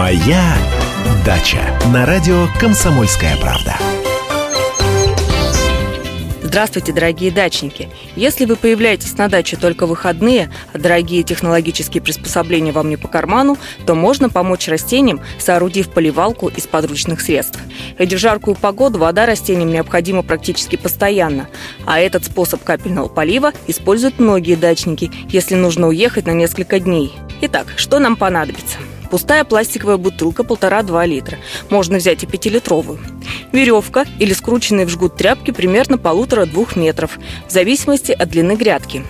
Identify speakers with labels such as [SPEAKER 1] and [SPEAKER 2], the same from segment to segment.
[SPEAKER 1] Моя дача на радио Комсомольская правда.
[SPEAKER 2] Здравствуйте, дорогие дачники! Если вы появляетесь на даче только выходные, а дорогие технологические приспособления вам не по карману, то можно помочь растениям, соорудив поливалку из подручных средств. Ведь жаркую погоду вода растениям необходима практически постоянно, а этот способ капельного полива используют многие дачники, если нужно уехать на несколько дней. Итак, что нам понадобится? Пустая пластиковая бутылка полтора-два литра. Можно взять и пятилитровую. Веревка или скрученные в жгут тряпки примерно полутора-двух метров, в зависимости от длины грядки.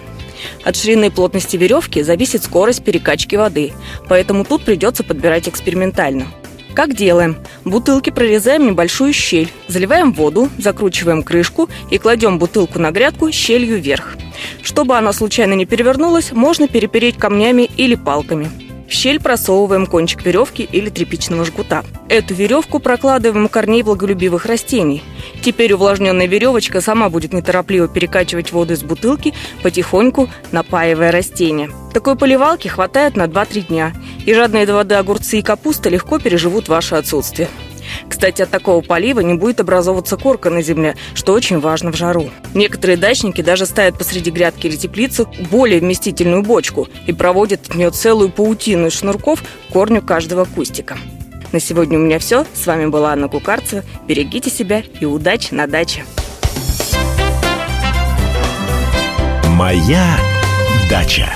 [SPEAKER 2] От ширины и плотности веревки зависит скорость перекачки воды, поэтому тут придется подбирать экспериментально. Как делаем? В бутылке прорезаем небольшую щель, заливаем воду, закручиваем крышку и кладем бутылку на грядку щелью вверх. Чтобы она случайно не перевернулась, можно перепереть камнями или палками. В щель просовываем кончик веревки или тряпичного жгута. Эту веревку прокладываем у корней влаголюбивых растений. Теперь увлажненная веревочка сама будет неторопливо перекачивать воду из бутылки, потихоньку напаивая растения. Такой поливалки хватает на 2-3 дня, и жадные до воды огурцы и капуста легко переживут ваше отсутствие. Кстати, от такого полива не будет образовываться корка на земле, что очень важно в жару. Некоторые дачники даже ставят посреди грядки или теплицы более вместительную бочку и проводят от нее целую паутину из шнурков к корню каждого кустика. На сегодня у меня все. С вами была Анна Кукарцева. Берегите себя и удачи на даче.
[SPEAKER 1] Моя дача.